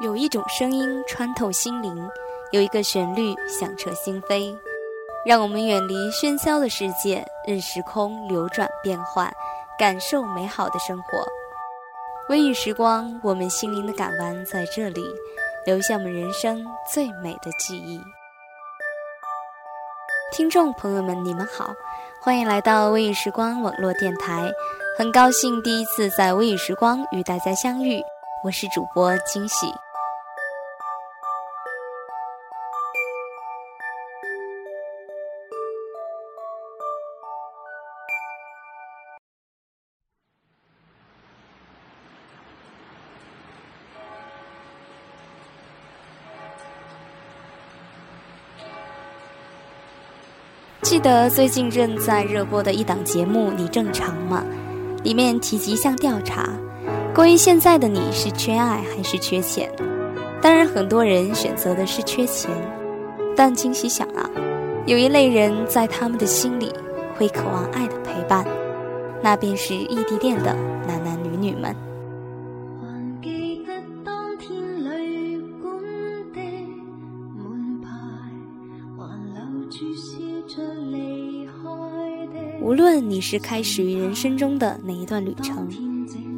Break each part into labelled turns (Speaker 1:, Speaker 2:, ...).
Speaker 1: 有一种声音穿透心灵，有一个旋律响彻心扉，让我们远离喧嚣的世界，任时空流转变换，感受美好的生活。微雨时光，我们心灵的港湾在这里，留下我们人生最美的记忆。听众朋友们，你们好，欢迎来到微雨时光网络电台，很高兴第一次在微雨时光与大家相遇，我是主播惊喜。记得最近正在热播的一档节目《你正常吗》，里面提及一项调查，关于现在的你是缺爱还是缺钱？当然，很多人选择的是缺钱，但惊喜想啊，有一类人在他们的心里会渴望爱的陪伴，那便是异地恋的男男女女们。无论你是开始于人生中的哪一段旅程，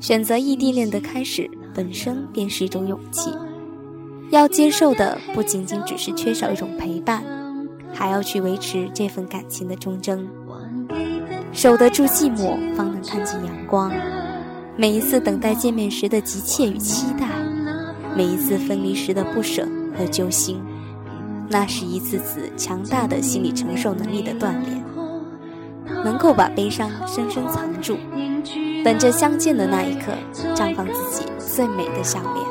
Speaker 1: 选择异地恋的开始本身便是一种勇气。要接受的不仅仅只是缺少一种陪伴，还要去维持这份感情的忠贞。守得住寂寞，方能看见阳光。每一次等待见面时的急切与期待，每一次分离时的不舍和揪心，那是一次次强大的心理承受能力的锻炼。能够把悲伤深深藏住，等着相见的那一刻，绽放自己最美的笑脸。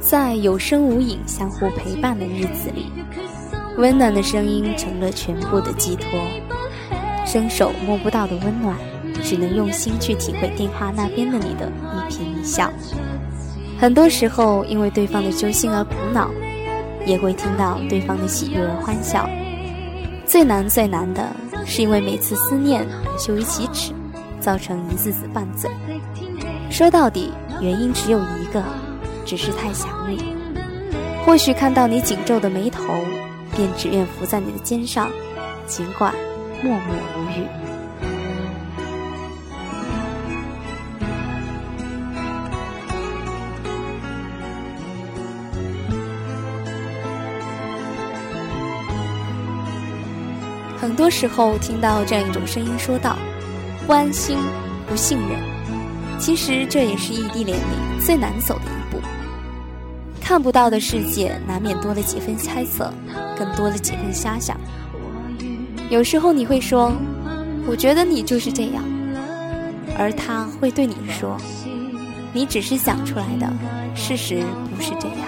Speaker 1: 在有声无影、相互陪伴的日子里。温暖的声音成了全部的寄托，伸手摸不到的温暖，只能用心去体会电话那边的你的一颦一笑。很多时候，因为对方的揪心而苦恼，也会听到对方的喜悦而欢笑。最难最难的是因为每次思念而羞于启齿，造成一次次拌嘴。说到底，原因只有一个，只是太想你。或许看到你紧皱的眉头。便只愿伏在你的肩上，尽管默默无语。很多时候听到这样一种声音说道：“不安心，不信任。”其实这也是异地恋里最难走的一步。看不到的世界，难免多了几分猜测。更多了几分遐想，有时候你会说：“我觉得你就是这样。”而他会对你说：“你只是想出来的，事实不是这样。”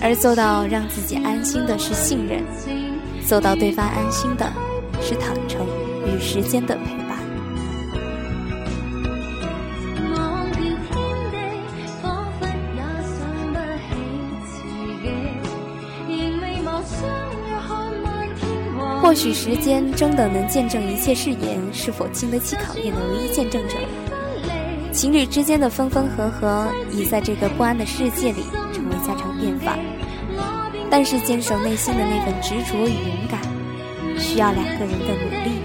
Speaker 1: 而做到让自己安心的是信任，做到对方安心的是坦诚与时间的陪许时间真的能见证一切誓言是否经得起考验的唯一见证者。情侣之间的分分合合，已在这个不安的世界里成为家常便饭。但是坚守内心的那份执着与勇敢，需要两个人的努力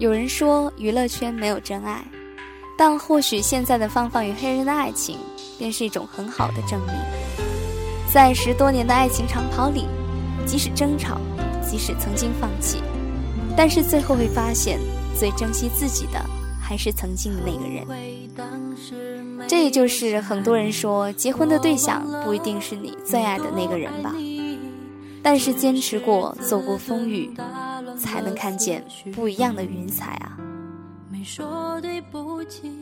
Speaker 1: 有人说娱乐圈没有真爱，但或许现在的芳芳与黑人的爱情便是一种很好的证明。在十多年的爱情长跑里，即使争吵，即使曾经放弃，但是最后会发现，最珍惜自己的还是曾经的那个人。这也就是很多人说，结婚的对象不一定是你最爱的那个人吧。但是坚持过，走过风雨，才能看见不一样的云彩啊！没说对不起，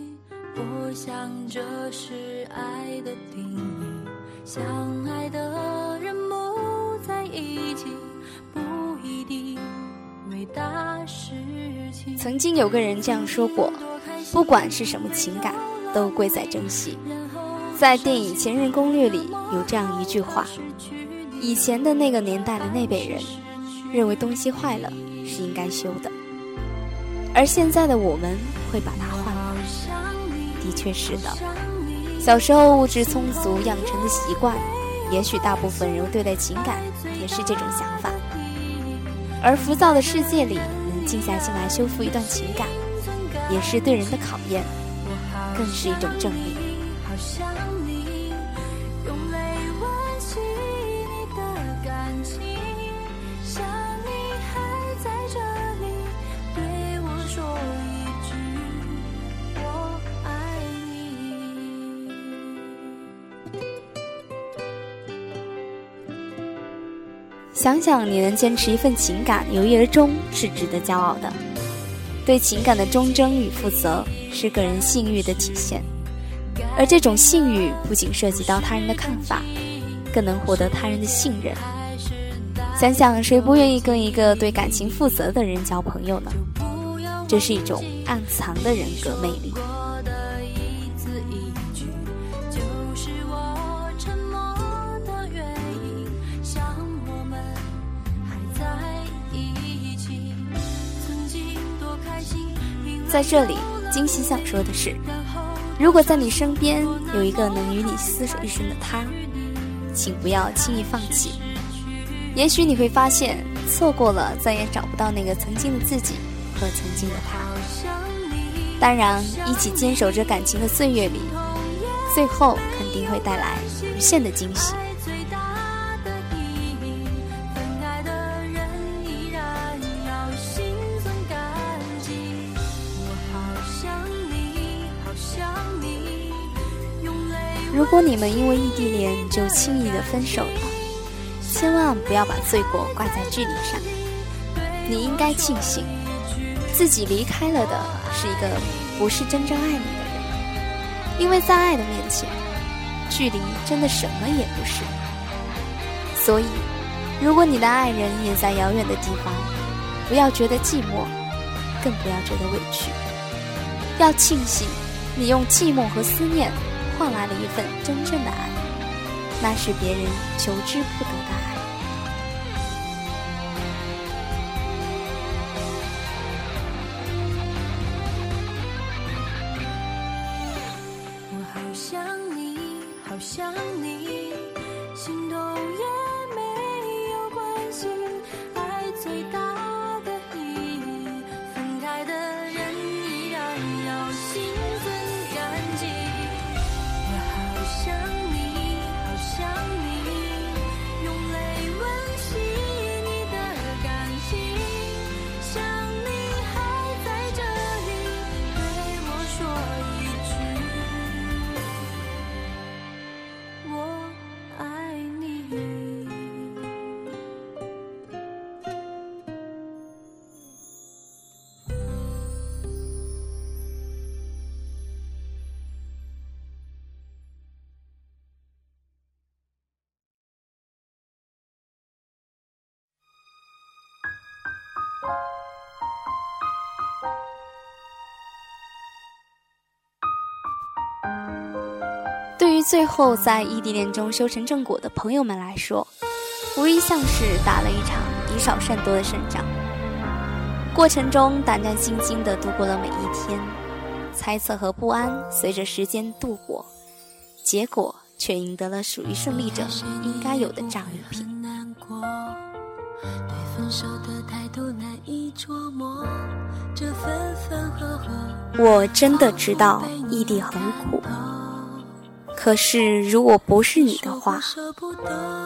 Speaker 1: 我想这是爱的定义。相爱的人不在一起，不一定为大事情。曾经有个人这样说过：不管是什么情感，都贵在珍惜。在电影《前任攻略》里有这样一句话。以前的那个年代的那辈人，认为东西坏了是应该修的，而现在的我们会把它换了。的确是的，小时候物质充足养成的习惯，也许大部分人对待情感也是这种想法。而浮躁的世界里，能静下心来修复一段情感，也是对人的考验，更是一种证明。想想你能坚持一份情感由一而终，是值得骄傲的。对情感的忠贞与负责，是个人信誉的体现。而这种信誉不仅涉及到他人的看法，更能获得他人的信任。想想谁不愿意跟一个对感情负责的人交朋友呢？这是一种暗藏的人格魅力。在这里，金喜想说的是：如果在你身边有一个能与你厮守一生的他，请不要轻易放弃。也许你会发现，错过了再也找不到那个曾经的自己和曾经的他。当然，一起坚守着感情的岁月里，最后肯定会带来无限的惊喜。如果你们因为异地恋就轻易的分手了，千万不要把罪过挂在距离上。你应该庆幸，自己离开了的是一个不是真正爱你的人，因为在爱的面前，距离真的什么也不是。所以，如果你的爱人也在遥远的地方，不要觉得寂寞，更不要觉得委屈，要庆幸你用寂寞和思念。换来了一份真正的爱，那是别人求之不得的爱。于最后在异地恋中修成正果的朋友们来说，无疑像是打了一场以少胜多的胜仗。过程中胆战心惊地度过了每一天，猜测和不安随着时间度过，结果却赢得了属于胜利者应该有的战利品。对我真的知道异地很苦，可是如果不是你的话，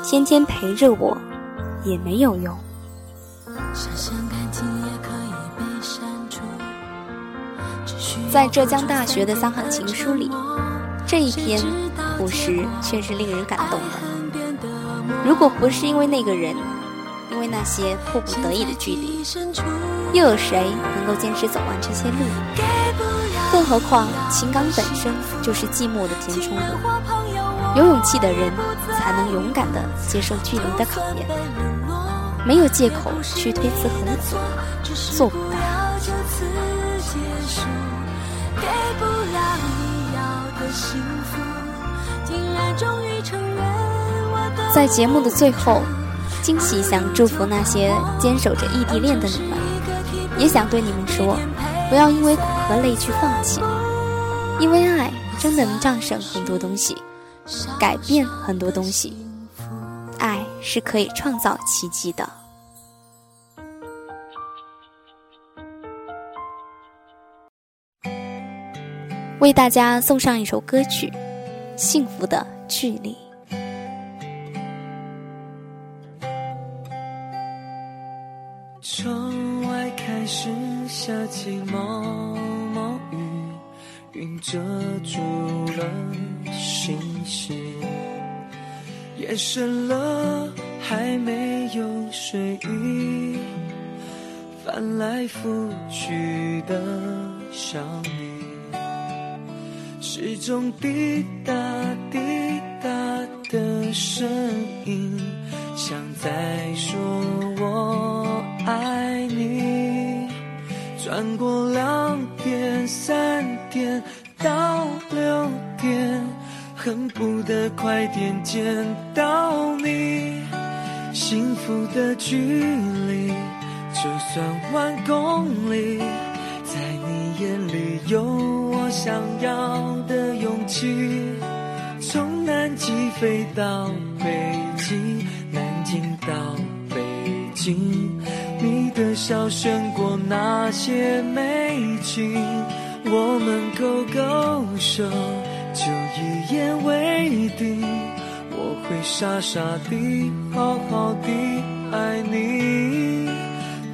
Speaker 1: 天天陪着我也没有用。在浙江大学的三行情书里，这一篇朴实却是令人感动的。如果不是因为那个人，因为那些迫不得已的距离，又有谁能够坚持走完这些路？更何况情感本身就是寂寞的填充物。有勇气的人才能勇敢地接受距离的考验，没有借口去推辞很苦，做不到。在节目的最后，惊喜想祝福那些坚守着异地恋的你们，也想对你们说，不要因为苦和累去放弃，因为爱真的能战胜很多东西，改变很多东西，爱是可以创造奇迹的。为大家送上一首歌曲《幸福的距离》。
Speaker 2: 夜深了，还没有睡意，翻来覆去的想你。时钟滴答滴答的声音，像在说我爱你。转过两点、三点到六点，恨不得快点见到你。幸福的距离，就算万公里，在你眼里有我。想要的勇气，从南极飞到北极，南京到北京，你的笑胜过那些美景。我们勾勾手，言为定。我会傻傻地，好好地爱你。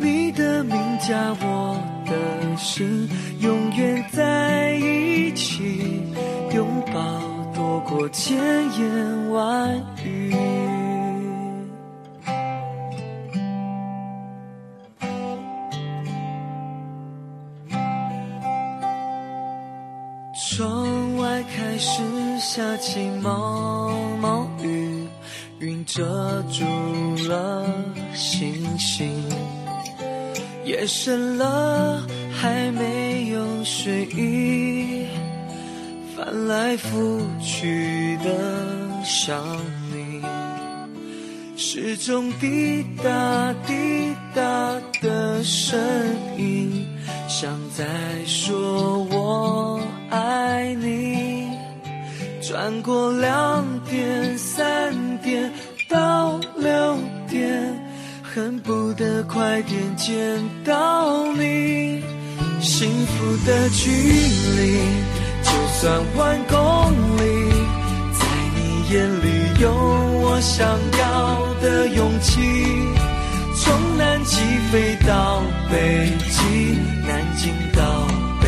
Speaker 2: 你的名加我的心，永远在一起，拥抱多过千言万语。星星。夜深了，还没有睡意，翻来覆去的想你，时钟滴答滴答的声音，像在说我爱你。转过两点、三点到六点。恨不得快点见到你，幸福的距离就算万公里，在你眼里有我想要的勇气。从南极飞到北极，南京到北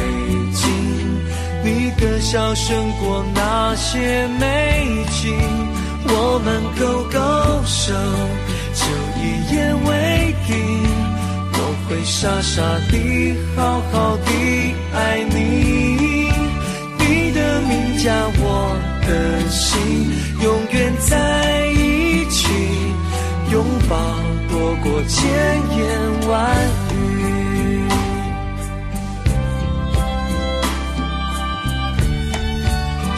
Speaker 2: 京，你的笑胜过那些美景，我们勾勾手。一言为定，我会傻傻地、好好地爱你。你的名加我的心，永远在一起，拥抱多过千言万语。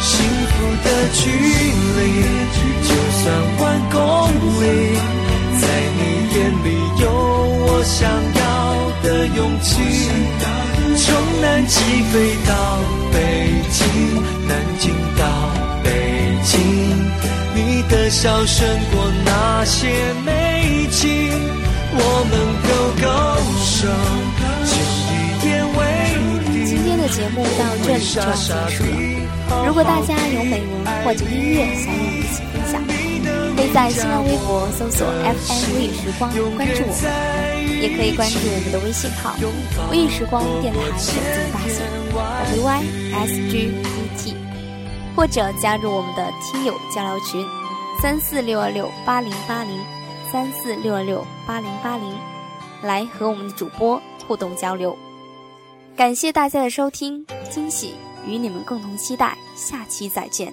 Speaker 2: 幸福的距离，就算万公里。勇气，从南极飞到北京，南京到北京，你的笑胜过那些美景，我们勾勾手，牵一点为
Speaker 1: 今天的节目到这里就要结束了。如果大家有美文或者音乐想与我们一起，可以在新浪微博搜索 FM 微雨时光关注我们，也可以关注我们的微信号“微雨时光电台首字大写 W Y S G E T”，或者加入我们的听友交流群三四六二六八零八零三四六二六八零八零，来和我们的主播互动交流。感谢大家的收听，惊喜与你们共同期待，下期再见。